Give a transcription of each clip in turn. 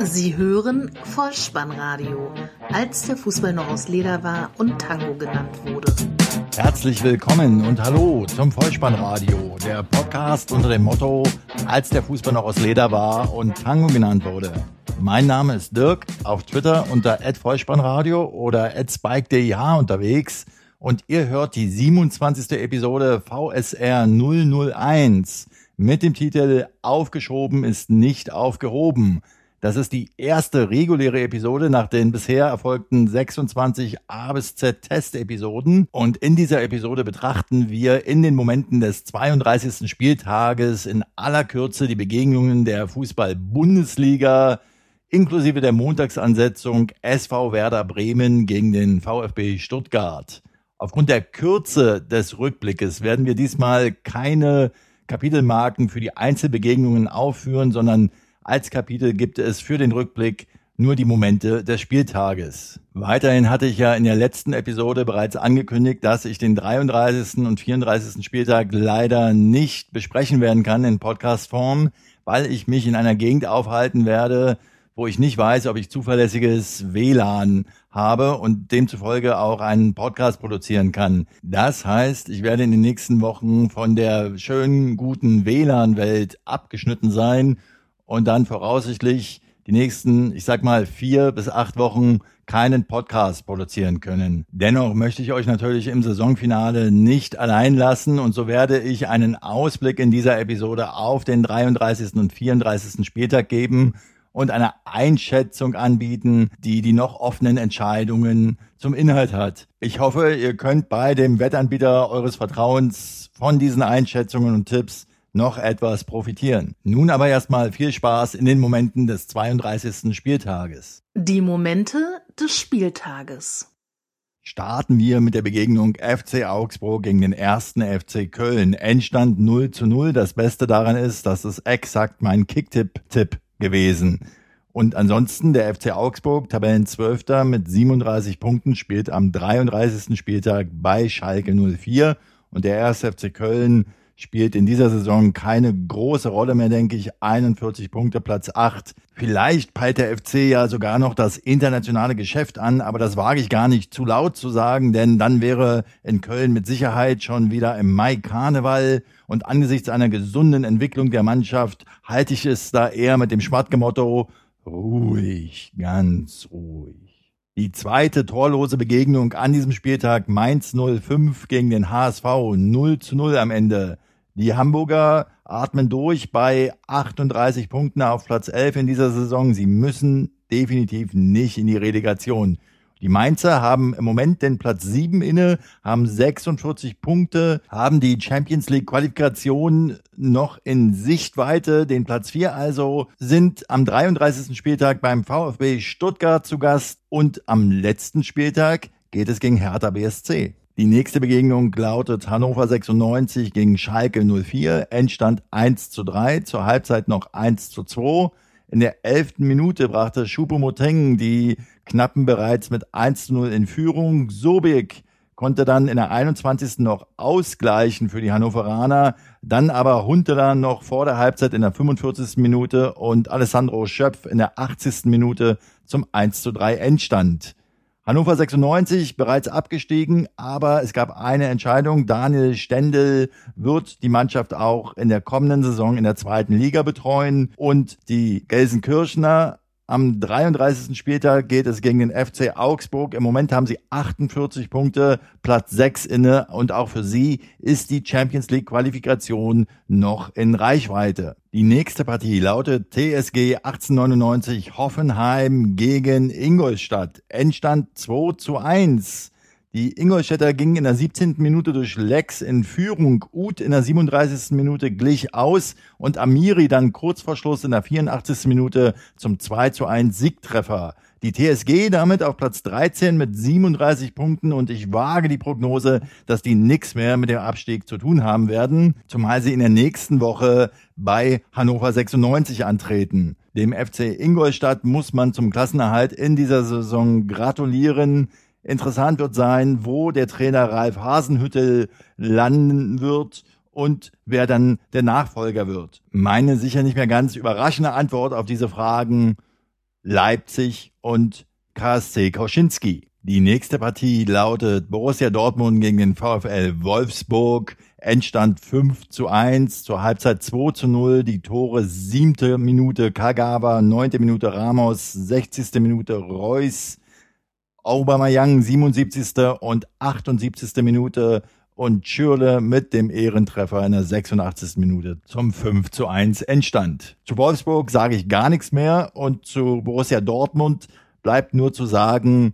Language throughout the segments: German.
Sie hören Vollspannradio, als der Fußball noch aus Leder war und Tango genannt wurde. Herzlich willkommen und hallo zum Vollspannradio, der Podcast unter dem Motto, als der Fußball noch aus Leder war und Tango genannt wurde. Mein Name ist Dirk, auf Twitter unter @vollspannradio oder @spike_dih unterwegs und ihr hört die 27. Episode VSR 001 mit dem Titel Aufgeschoben ist nicht aufgehoben. Das ist die erste reguläre Episode nach den bisher erfolgten 26 A bis Z Testepisoden. Und in dieser Episode betrachten wir in den Momenten des 32. Spieltages in aller Kürze die Begegnungen der Fußball-Bundesliga inklusive der Montagsansetzung SV Werder Bremen gegen den VfB Stuttgart. Aufgrund der Kürze des Rückblickes werden wir diesmal keine Kapitelmarken für die Einzelbegegnungen aufführen, sondern als Kapitel gibt es für den Rückblick nur die Momente des Spieltages. Weiterhin hatte ich ja in der letzten Episode bereits angekündigt, dass ich den 33. und 34. Spieltag leider nicht besprechen werden kann in Podcastform, weil ich mich in einer Gegend aufhalten werde, wo ich nicht weiß, ob ich zuverlässiges WLAN habe und demzufolge auch einen Podcast produzieren kann. Das heißt, ich werde in den nächsten Wochen von der schönen, guten WLAN-Welt abgeschnitten sein und dann voraussichtlich die nächsten, ich sag mal, vier bis acht Wochen keinen Podcast produzieren können. Dennoch möchte ich euch natürlich im Saisonfinale nicht allein lassen und so werde ich einen Ausblick in dieser Episode auf den 33. und 34. Spieltag geben und eine Einschätzung anbieten, die die noch offenen Entscheidungen zum Inhalt hat. Ich hoffe, ihr könnt bei dem Wettanbieter eures Vertrauens von diesen Einschätzungen und Tipps noch etwas profitieren. Nun aber erstmal viel Spaß in den Momenten des 32. Spieltages. Die Momente des Spieltages. Starten wir mit der Begegnung FC Augsburg gegen den ersten FC Köln. Endstand 0 zu 0. Das Beste daran ist, dass es exakt mein Kicktipp-Tipp gewesen. Und ansonsten der FC Augsburg, Tabellenzwölfter mit 37 Punkten, spielt am 33. Spieltag bei Schalke 04. Und der erste FC Köln spielt in dieser Saison keine große Rolle mehr, denke ich. 41 Punkte, Platz 8. Vielleicht peilt der FC ja sogar noch das internationale Geschäft an, aber das wage ich gar nicht zu laut zu sagen, denn dann wäre in Köln mit Sicherheit schon wieder im Mai Karneval und angesichts einer gesunden Entwicklung der Mannschaft halte ich es da eher mit dem Schmatke-Motto ruhig, ganz ruhig. Die zweite torlose Begegnung an diesem Spieltag Mainz 05 gegen den HSV 0 zu 0 am Ende. Die Hamburger atmen durch bei 38 Punkten auf Platz 11 in dieser Saison. Sie müssen definitiv nicht in die Relegation. Die Mainzer haben im Moment den Platz 7 inne, haben 46 Punkte, haben die Champions League Qualifikation noch in Sichtweite, den Platz 4 also, sind am 33. Spieltag beim VfB Stuttgart zu Gast und am letzten Spieltag geht es gegen Hertha BSC. Die nächste Begegnung lautet Hannover 96 gegen Schalke 04. Endstand 1 zu 3, zur Halbzeit noch 1 zu 2. In der elften Minute brachte Choupo-Moteng die Knappen bereits mit 1 zu 0 in Führung. Sobik konnte dann in der 21. noch ausgleichen für die Hannoveraner. Dann aber Huntela noch vor der Halbzeit in der 45. Minute und Alessandro Schöpf in der 80. Minute zum 1 zu 3 Endstand. Hannover 96 bereits abgestiegen, aber es gab eine Entscheidung. Daniel Stendel wird die Mannschaft auch in der kommenden Saison in der zweiten Liga betreuen und die Gelsenkirchner am 33. Spieltag geht es gegen den FC Augsburg. Im Moment haben sie 48 Punkte, Platz 6 inne und auch für sie ist die Champions League Qualifikation noch in Reichweite. Die nächste Partie lautet TSG 1899 Hoffenheim gegen Ingolstadt. Endstand 2 zu 1. Die Ingolstädter gingen in der 17. Minute durch Lex in Führung. Uth in der 37. Minute glich aus und Amiri dann kurz vor Schluss in der 84. Minute zum 2 zu 1 Siegtreffer. Die TSG damit auf Platz 13 mit 37 Punkten und ich wage die Prognose, dass die nichts mehr mit dem Abstieg zu tun haben werden, zumal sie in der nächsten Woche bei Hannover 96 antreten. Dem FC Ingolstadt muss man zum Klassenerhalt in dieser Saison gratulieren. Interessant wird sein, wo der Trainer Ralf Hasenhüttel landen wird und wer dann der Nachfolger wird. Meine sicher nicht mehr ganz überraschende Antwort auf diese Fragen. Leipzig und KSC Kauschinski. Die nächste Partie lautet Borussia Dortmund gegen den VfL Wolfsburg. Endstand 5 zu 1, zur Halbzeit 2 zu 0, die Tore siebte Minute Kagawa, neunte Minute Ramos, 60. Minute Reus, Aubameyang 77. und 78. Minute und Schürle mit dem Ehrentreffer in der 86. Minute zum 5 zu 1 Endstand. Zu Wolfsburg sage ich gar nichts mehr und zu Borussia Dortmund bleibt nur zu sagen,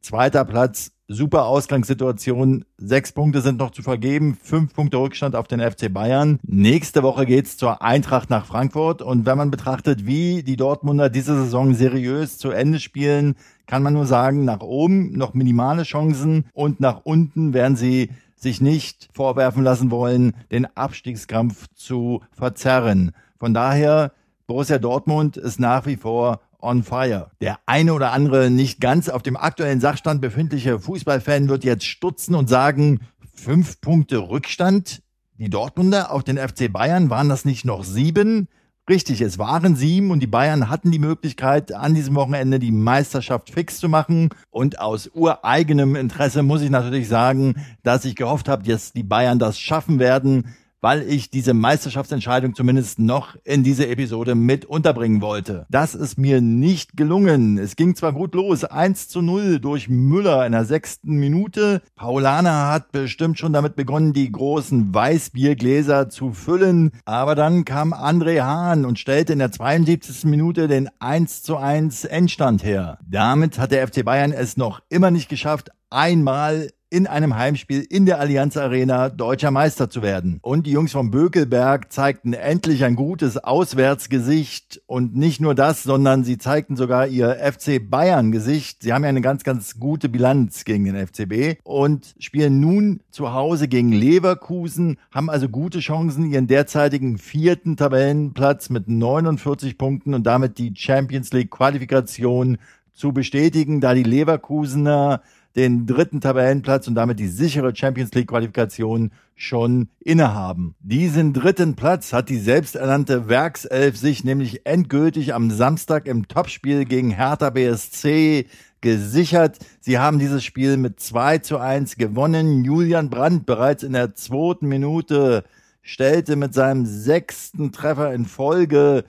zweiter Platz super Ausgangssituation. Sechs Punkte sind noch zu vergeben, fünf Punkte Rückstand auf den FC Bayern. Nächste Woche geht's zur Eintracht nach Frankfurt. Und wenn man betrachtet, wie die Dortmunder diese Saison seriös zu Ende spielen, kann man nur sagen, nach oben noch minimale Chancen und nach unten werden sie sich nicht vorwerfen lassen wollen, den Abstiegskampf zu verzerren. Von daher, Borussia Dortmund ist nach wie vor on fire. Der eine oder andere nicht ganz auf dem aktuellen Sachstand befindliche Fußballfan wird jetzt stutzen und sagen, fünf Punkte Rückstand? Die Dortmunder auf den FC Bayern waren das nicht noch sieben? Richtig, es waren sieben und die Bayern hatten die Möglichkeit, an diesem Wochenende die Meisterschaft fix zu machen. Und aus ureigenem Interesse muss ich natürlich sagen, dass ich gehofft habe, dass die Bayern das schaffen werden weil ich diese Meisterschaftsentscheidung zumindest noch in diese Episode mit unterbringen wollte. Das ist mir nicht gelungen. Es ging zwar gut los, 1 zu 0 durch Müller in der sechsten Minute. Paulana hat bestimmt schon damit begonnen, die großen Weißbiergläser zu füllen, aber dann kam André Hahn und stellte in der 72. Minute den 1 zu 1 Endstand her. Damit hat der FC Bayern es noch immer nicht geschafft, einmal in einem Heimspiel in der Allianz Arena deutscher Meister zu werden. Und die Jungs vom Bökelberg zeigten endlich ein gutes Auswärtsgesicht und nicht nur das, sondern sie zeigten sogar ihr FC Bayern Gesicht. Sie haben ja eine ganz, ganz gute Bilanz gegen den FCB und spielen nun zu Hause gegen Leverkusen, haben also gute Chancen, ihren derzeitigen vierten Tabellenplatz mit 49 Punkten und damit die Champions League Qualifikation zu bestätigen, da die Leverkusener den dritten Tabellenplatz und damit die sichere Champions League Qualifikation schon innehaben. Diesen dritten Platz hat die selbsternannte Werkself sich nämlich endgültig am Samstag im Topspiel gegen Hertha BSC gesichert. Sie haben dieses Spiel mit 2 zu 1 gewonnen. Julian Brandt bereits in der zweiten Minute stellte mit seinem sechsten Treffer in Folge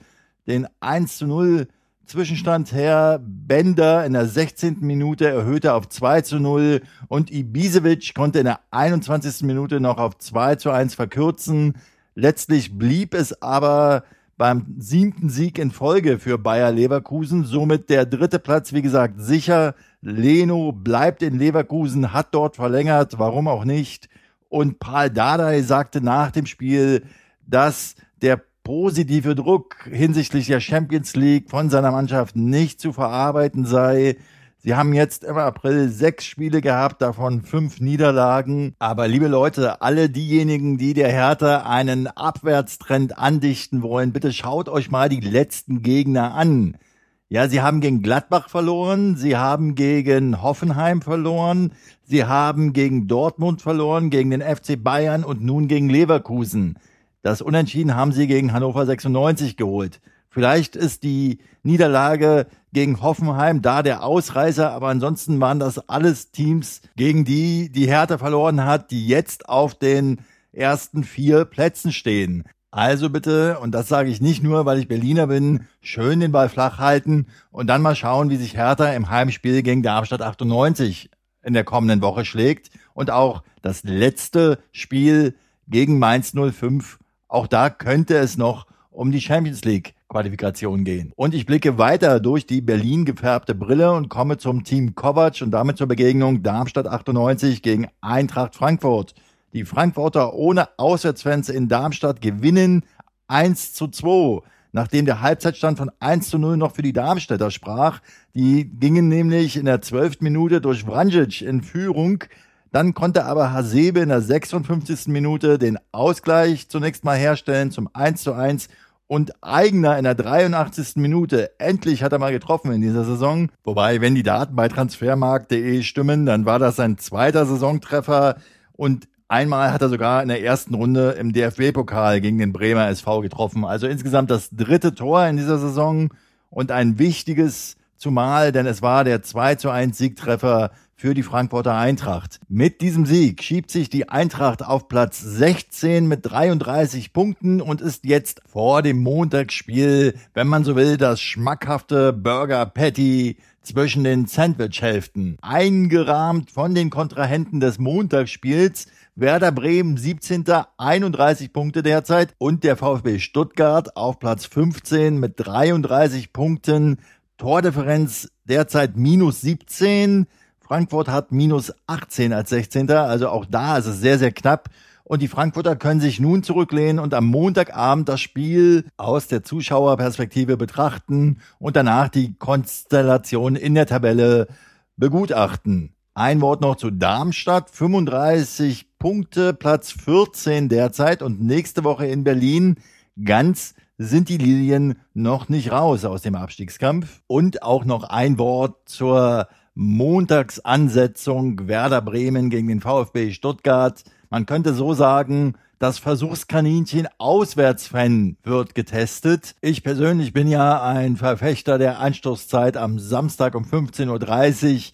den 1 zu 0 Zwischenstand her. Bender in der 16. Minute erhöhte auf 2 zu 0 und Ibisevic konnte in der 21. Minute noch auf 2 zu 1 verkürzen. Letztlich blieb es aber beim siebten Sieg in Folge für Bayer Leverkusen. Somit der dritte Platz, wie gesagt, sicher. Leno bleibt in Leverkusen, hat dort verlängert, warum auch nicht. Und Paul Dardai sagte nach dem Spiel, dass der positive Druck hinsichtlich der Champions League von seiner Mannschaft nicht zu verarbeiten sei. Sie haben jetzt im April sechs Spiele gehabt, davon fünf Niederlagen. Aber liebe Leute, alle diejenigen, die der Hertha einen Abwärtstrend andichten wollen, bitte schaut euch mal die letzten Gegner an. Ja, sie haben gegen Gladbach verloren, sie haben gegen Hoffenheim verloren, sie haben gegen Dortmund verloren, gegen den FC Bayern und nun gegen Leverkusen. Das Unentschieden haben sie gegen Hannover 96 geholt. Vielleicht ist die Niederlage gegen Hoffenheim da der Ausreißer, aber ansonsten waren das alles Teams, gegen die die Hertha verloren hat, die jetzt auf den ersten vier Plätzen stehen. Also bitte, und das sage ich nicht nur, weil ich Berliner bin, schön den Ball flach halten und dann mal schauen, wie sich Hertha im Heimspiel gegen Darmstadt 98 in der kommenden Woche schlägt und auch das letzte Spiel gegen Mainz 05 auch da könnte es noch um die Champions League Qualifikation gehen. Und ich blicke weiter durch die Berlin gefärbte Brille und komme zum Team Kovac und damit zur Begegnung Darmstadt 98 gegen Eintracht Frankfurt. Die Frankfurter ohne Auswärtsfans in Darmstadt gewinnen 1 zu 2 nachdem der Halbzeitstand von 1 zu 0 noch für die Darmstädter sprach. Die gingen nämlich in der 12. Minute durch Vranjic in Führung. Dann konnte aber Hasebe in der 56. Minute den Ausgleich zunächst mal herstellen zum 1 zu 1 und Eigener in der 83. Minute. Endlich hat er mal getroffen in dieser Saison. Wobei, wenn die Daten bei transfermarkt.de stimmen, dann war das sein zweiter Saisontreffer und einmal hat er sogar in der ersten Runde im DFB-Pokal gegen den Bremer SV getroffen. Also insgesamt das dritte Tor in dieser Saison und ein wichtiges Zumal, denn es war der 2 zu 1 Siegtreffer für die Frankfurter Eintracht. Mit diesem Sieg schiebt sich die Eintracht auf Platz 16 mit 33 Punkten und ist jetzt vor dem Montagsspiel, wenn man so will, das schmackhafte Burger Patty zwischen den Sandwich-Hälften. Eingerahmt von den Kontrahenten des Montagsspiels Werder Bremen 17. 31 Punkte derzeit und der VfB Stuttgart auf Platz 15 mit 33 Punkten. Tordifferenz derzeit minus 17. Frankfurt hat minus 18 als 16. Also auch da ist es sehr, sehr knapp. Und die Frankfurter können sich nun zurücklehnen und am Montagabend das Spiel aus der Zuschauerperspektive betrachten und danach die Konstellation in der Tabelle begutachten. Ein Wort noch zu Darmstadt. 35 Punkte, Platz 14 derzeit und nächste Woche in Berlin. Ganz sind die Lilien noch nicht raus aus dem Abstiegskampf. Und auch noch ein Wort zur Montagsansetzung Werder Bremen gegen den VfB Stuttgart. Man könnte so sagen, das Versuchskaninchen Auswärtsfan wird getestet. Ich persönlich bin ja ein Verfechter der Anstoßzeit am Samstag um 15.30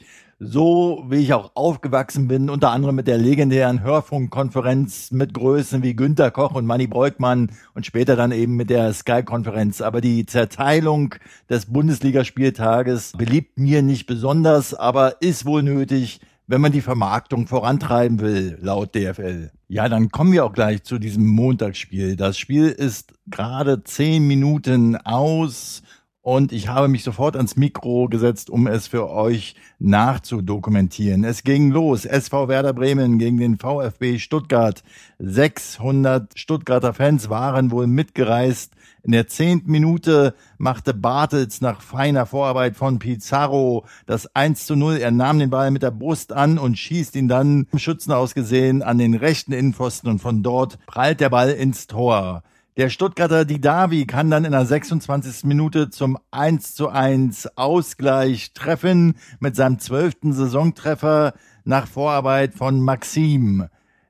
Uhr so wie ich auch aufgewachsen bin, unter anderem mit der legendären Hörfunkkonferenz mit Größen wie Günter Koch und Manny Breukmann und später dann eben mit der Sky-Konferenz. Aber die Zerteilung des Bundesligaspieltages beliebt mir nicht besonders, aber ist wohl nötig, wenn man die Vermarktung vorantreiben will, laut DFL. Ja, dann kommen wir auch gleich zu diesem Montagsspiel. Das Spiel ist gerade zehn Minuten aus und ich habe mich sofort ans Mikro gesetzt, um es für euch nachzudokumentieren. Es ging los. SV Werder Bremen gegen den VfB Stuttgart. 600 Stuttgarter Fans waren wohl mitgereist. In der zehnten Minute machte Bartels nach feiner Vorarbeit von Pizarro das 1 zu 0. Er nahm den Ball mit der Brust an und schießt ihn dann im Schützen ausgesehen an den rechten Innenpfosten und von dort prallt der Ball ins Tor. Der Stuttgarter Didavi kann dann in der 26. Minute zum 1 zu 1 Ausgleich treffen mit seinem zwölften Saisontreffer nach Vorarbeit von Maxim.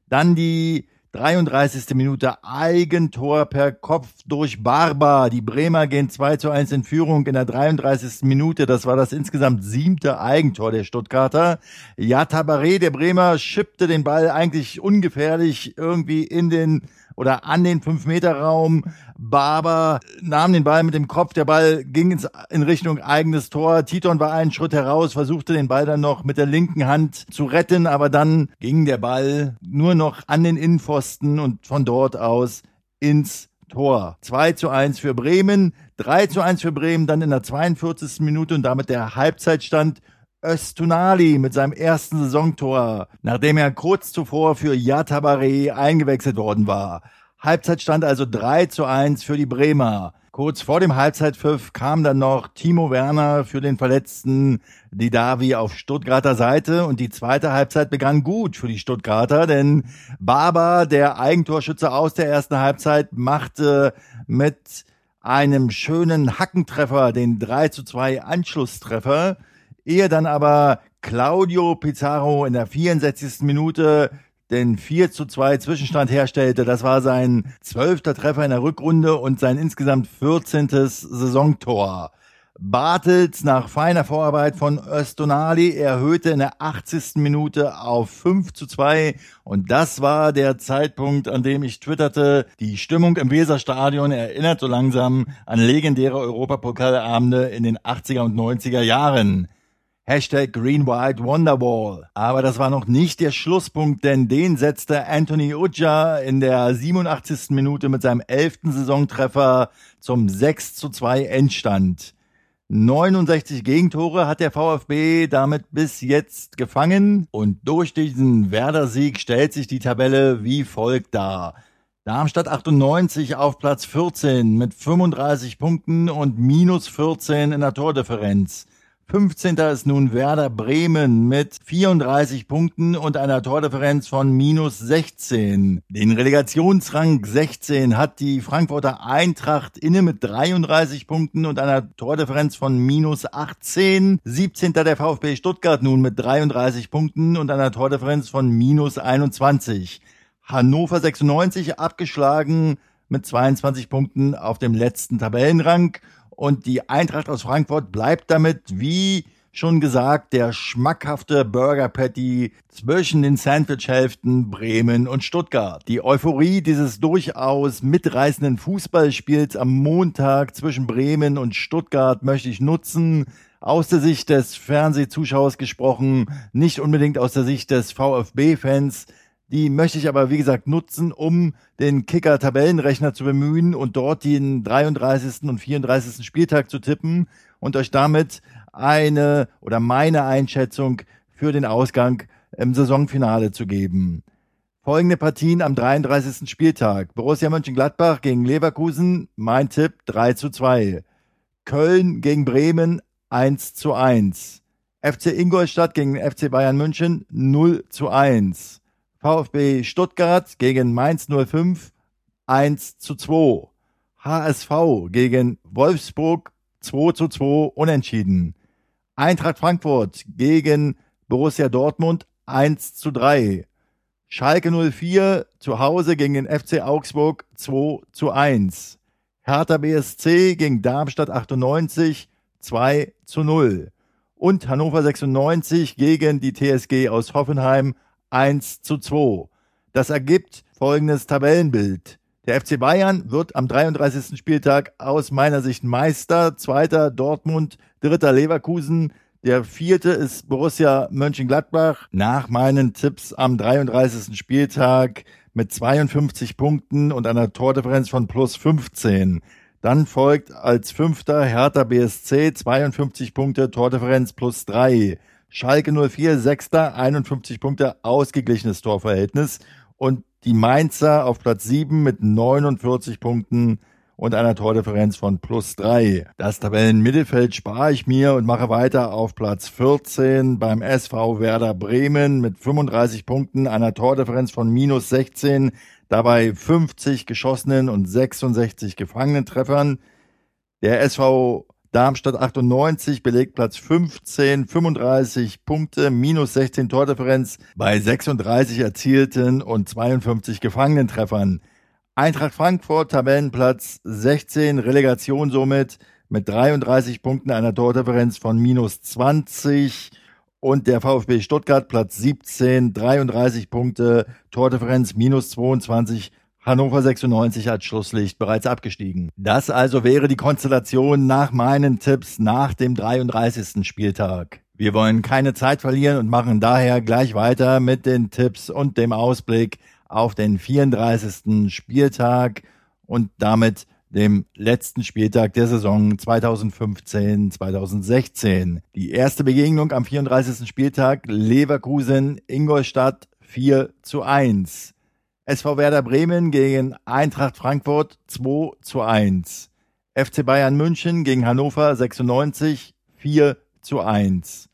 Dann die 33. Minute Eigentor per Kopf durch Barber. Die Bremer gehen 2 zu 1 in Führung in der 33. Minute. Das war das insgesamt siebte Eigentor der Stuttgarter. Ja, Tabaré, der Bremer, schippte den Ball eigentlich ungefährlich irgendwie in den oder an den 5-Meter-Raum. Barber nahm den Ball mit dem Kopf, der Ball ging in Richtung eigenes Tor. Titon war einen Schritt heraus, versuchte den Ball dann noch mit der linken Hand zu retten, aber dann ging der Ball nur noch an den Innenpfosten und von dort aus ins Tor. 2 zu 1 für Bremen, 3 zu 1 für Bremen, dann in der 42. Minute und damit der Halbzeitstand Östunali mit seinem ersten Saisontor, nachdem er kurz zuvor für Yatabare eingewechselt worden war. Halbzeitstand also 3 zu 1 für die Bremer. Kurz vor dem Halbzeitpfiff kam dann noch Timo Werner für den verletzten Didavi auf Stuttgarter Seite und die zweite Halbzeit begann gut für die Stuttgarter, denn Barber, der Eigentorschütze aus der ersten Halbzeit, machte mit einem schönen Hackentreffer den 3 zu 2 Anschlusstreffer ehe dann aber Claudio Pizarro in der 64. Minute den 4 zu 2 Zwischenstand herstellte. Das war sein zwölfter Treffer in der Rückrunde und sein insgesamt 14. Saisontor. Bartels nach feiner Vorarbeit von Östonali erhöhte in der 80. Minute auf 5 zu 2 und das war der Zeitpunkt, an dem ich twitterte, die Stimmung im Weserstadion erinnert so langsam an legendäre Europapokalabende in den 80er und 90er Jahren. Hashtag Green White Wonderwall. Aber das war noch nicht der Schlusspunkt, denn den setzte Anthony Ujja in der 87. Minute mit seinem elften Saisontreffer zum 6 zu 2 Endstand. 69 Gegentore hat der VfB damit bis jetzt gefangen und durch diesen Werder-Sieg stellt sich die Tabelle wie folgt dar. Darmstadt 98 auf Platz 14 mit 35 Punkten und minus 14 in der Tordifferenz. 15. ist nun Werder Bremen mit 34 Punkten und einer Tordifferenz von minus 16. Den Relegationsrang 16 hat die Frankfurter Eintracht inne mit 33 Punkten und einer Tordifferenz von minus 18. 17. der VfB Stuttgart nun mit 33 Punkten und einer Tordifferenz von minus 21. Hannover 96 abgeschlagen mit 22 Punkten auf dem letzten Tabellenrang Und die Eintracht aus Frankfurt bleibt damit, wie schon gesagt, der schmackhafte Burger Patty zwischen den Sandwich-Hälften Bremen und Stuttgart. Die Euphorie dieses durchaus mitreißenden Fußballspiels am Montag zwischen Bremen und Stuttgart möchte ich nutzen, aus der Sicht des Fernsehzuschauers gesprochen, nicht unbedingt aus der Sicht des VfB-Fans. Die möchte ich aber, wie gesagt, nutzen, um den Kicker-Tabellenrechner zu bemühen und dort den 33. und 34. Spieltag zu tippen und euch damit eine oder meine Einschätzung für den Ausgang im Saisonfinale zu geben. Folgende Partien am 33. Spieltag. Borussia Mönchengladbach gegen Leverkusen, mein Tipp 3 zu 2. Köln gegen Bremen 1 zu 1. FC Ingolstadt gegen FC Bayern München 0 zu 1. VfB Stuttgart gegen Mainz 05 1 zu 2. HSV gegen Wolfsburg 2 zu 2 unentschieden. Eintracht Frankfurt gegen Borussia Dortmund 1 zu 3. Schalke 04 zu Hause gegen den FC Augsburg 2 zu 1. Hertha BSC gegen Darmstadt 98 2 zu 0. Und Hannover 96 gegen die TSG aus Hoffenheim 1 zu 2. Das ergibt folgendes Tabellenbild. Der FC Bayern wird am 33. Spieltag aus meiner Sicht Meister, zweiter Dortmund, dritter Leverkusen, der vierte ist Borussia Mönchengladbach. Nach meinen Tipps am 33. Spieltag mit 52 Punkten und einer Tordifferenz von plus 15. Dann folgt als fünfter Hertha BSC 52 Punkte, Tordifferenz plus 3. Schalke 04, sechster, 51 Punkte, ausgeglichenes Torverhältnis. Und die Mainzer auf Platz 7 mit 49 Punkten und einer Tordifferenz von plus 3. Das Tabellenmittelfeld spare ich mir und mache weiter auf Platz 14 beim SV Werder Bremen mit 35 Punkten, einer Tordifferenz von minus 16, dabei 50 geschossenen und 66 gefangenen Treffern. Der SV Darmstadt 98 belegt Platz 15, 35 Punkte, minus 16 Tordifferenz bei 36 erzielten und 52 gefangenen Treffern. Eintracht Frankfurt, Tabellenplatz 16, Relegation somit mit 33 Punkten, einer Tordifferenz von minus 20. Und der VfB Stuttgart, Platz 17, 33 Punkte, Tordifferenz minus 22 Hannover 96 als Schlusslicht bereits abgestiegen. Das also wäre die Konstellation nach meinen Tipps nach dem 33. Spieltag. Wir wollen keine Zeit verlieren und machen daher gleich weiter mit den Tipps und dem Ausblick auf den 34. Spieltag und damit dem letzten Spieltag der Saison 2015-2016. Die erste Begegnung am 34. Spieltag Leverkusen Ingolstadt 4 zu 1. SV Werder Bremen gegen Eintracht Frankfurt 2 zu 1. FC Bayern München gegen Hannover 96 4 zu 1.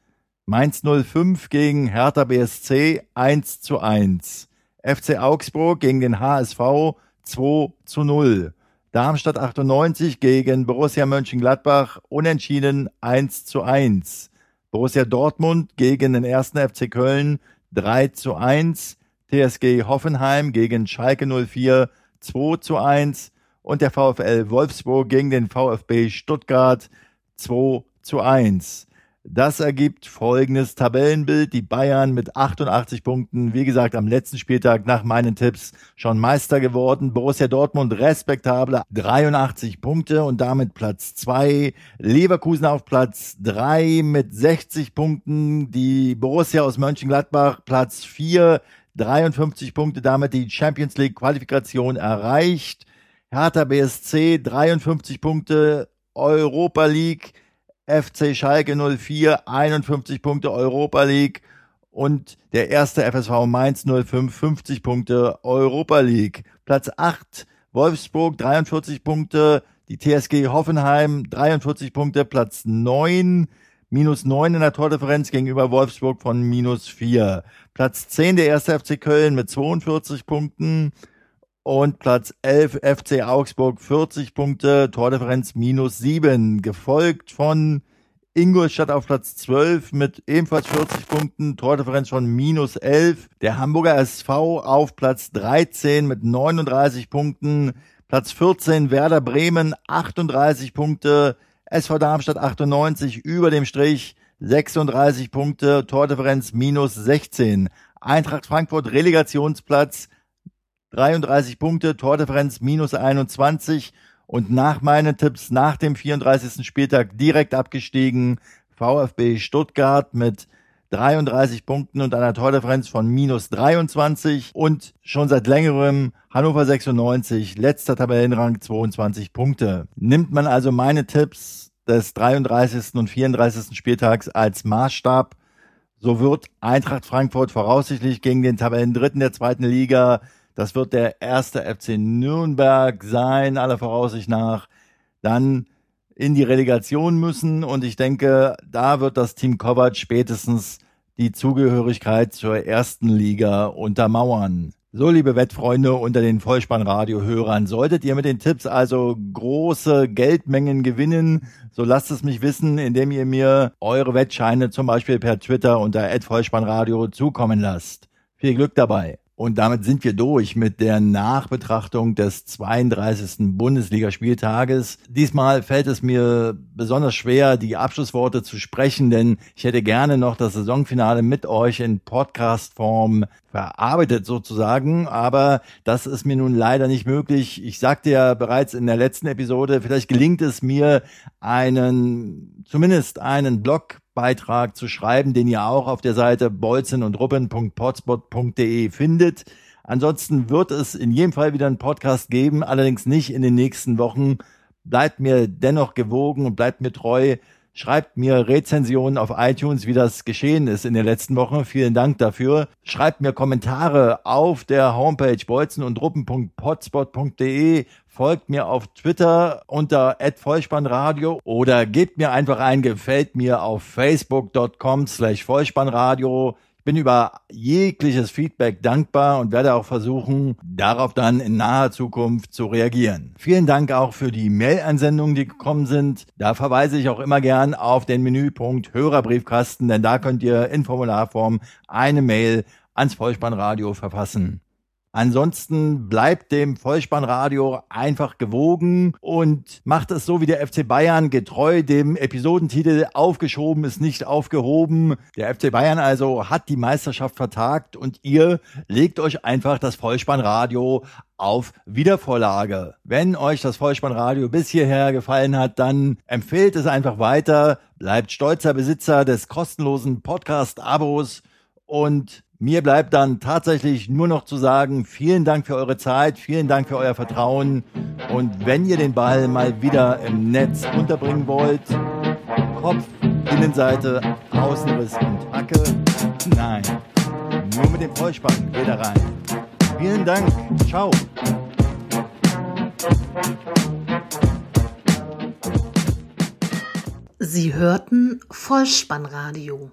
Mainz 05 gegen Hertha BSC 1 zu 1. FC Augsburg gegen den HSV 2 zu 0. Darmstadt 98 gegen Borussia Mönchengladbach unentschieden 1 zu 1. Borussia Dortmund gegen den ersten FC Köln 3 zu 1. TSG Hoffenheim gegen Schalke 04 2 zu 1 und der VfL Wolfsburg gegen den VfB Stuttgart 2 zu 1. Das ergibt folgendes Tabellenbild. Die Bayern mit 88 Punkten, wie gesagt, am letzten Spieltag nach meinen Tipps schon Meister geworden. Borussia Dortmund respektable 83 Punkte und damit Platz 2. Leverkusen auf Platz 3 mit 60 Punkten. Die Borussia aus Mönchengladbach Platz 4 53 Punkte, damit die Champions League Qualifikation erreicht. Hertha BSC 53 Punkte, Europa League, FC Schalke 04 51 Punkte Europa League und der erste FSV Mainz 05 50 Punkte Europa League. Platz 8 Wolfsburg 43 Punkte, die TSG Hoffenheim 43 Punkte, Platz 9 minus 9 in der Tordifferenz gegenüber Wolfsburg von minus 4. Platz 10 der erste FC Köln mit 42 Punkten und Platz 11 FC Augsburg 40 Punkte, Tordifferenz minus 7, gefolgt von Ingolstadt auf Platz 12 mit ebenfalls 40 Punkten, Tordifferenz von minus 11. Der Hamburger SV auf Platz 13 mit 39 Punkten. Platz 14 Werder Bremen 38 Punkte, SV Darmstadt 98 über dem Strich 36 Punkte, Tordifferenz minus 16. Eintracht Frankfurt Relegationsplatz 33 Punkte, Tordifferenz minus 21 und nach meinen Tipps nach dem 34. Spieltag direkt abgestiegen VfB Stuttgart mit 33 Punkten und einer Tordifferenz von minus 23 und schon seit längerem Hannover 96, letzter Tabellenrang 22 Punkte. Nimmt man also meine Tipps des 33. und 34. Spieltags als Maßstab, so wird Eintracht Frankfurt voraussichtlich gegen den Tabellendritten der zweiten Liga, das wird der erste FC Nürnberg sein, aller Voraussicht nach, dann in die Relegation müssen. Und ich denke, da wird das Team Kovac spätestens die Zugehörigkeit zur ersten Liga untermauern. So, liebe Wettfreunde unter den Vollspannradio-Hörern, solltet ihr mit den Tipps also große Geldmengen gewinnen, so lasst es mich wissen, indem ihr mir eure Wettscheine zum Beispiel per Twitter unter Vollspannradio zukommen lasst. Viel Glück dabei! Und damit sind wir durch mit der Nachbetrachtung des 32. Bundesligaspieltages. Diesmal fällt es mir besonders schwer, die Abschlussworte zu sprechen, denn ich hätte gerne noch das Saisonfinale mit euch in Podcastform verarbeitet sozusagen, aber das ist mir nun leider nicht möglich. Ich sagte ja bereits in der letzten Episode, vielleicht gelingt es mir, einen, zumindest einen Blog Beitrag zu schreiben, den ihr auch auf der Seite bolzen und ruppen.potspot.de findet. Ansonsten wird es in jedem Fall wieder einen Podcast geben, allerdings nicht in den nächsten Wochen. Bleibt mir dennoch gewogen und bleibt mir treu. Schreibt mir Rezensionen auf iTunes, wie das geschehen ist in der letzten Woche. Vielen Dank dafür. Schreibt mir Kommentare auf der Homepage bolzen und ruppen.potspot.de folgt mir auf Twitter unter @vollspannradio oder gebt mir einfach ein gefällt mir auf facebook.com slash vollspannradio. Ich bin über jegliches Feedback dankbar und werde auch versuchen, darauf dann in naher Zukunft zu reagieren. Vielen Dank auch für die Mail-Ansendungen, die gekommen sind. Da verweise ich auch immer gern auf den Menüpunkt Hörerbriefkasten, denn da könnt ihr in Formularform eine Mail ans Vollspannradio verfassen. Ansonsten bleibt dem Vollspannradio einfach gewogen und macht es so wie der FC Bayern getreu dem Episodentitel aufgeschoben ist nicht aufgehoben. Der FC Bayern also hat die Meisterschaft vertagt und ihr legt euch einfach das Vollspannradio auf Wiedervorlage. Wenn euch das Vollspannradio bis hierher gefallen hat, dann empfehlt es einfach weiter, bleibt stolzer Besitzer des kostenlosen Podcast-Abos und mir bleibt dann tatsächlich nur noch zu sagen, vielen Dank für eure Zeit, vielen Dank für euer Vertrauen und wenn ihr den Ball mal wieder im Netz unterbringen wollt, Kopf, Innenseite, Außenriss und Hacke, nein, nur mit dem Vollspann geht er rein. Vielen Dank, ciao. Sie hörten Vollspannradio.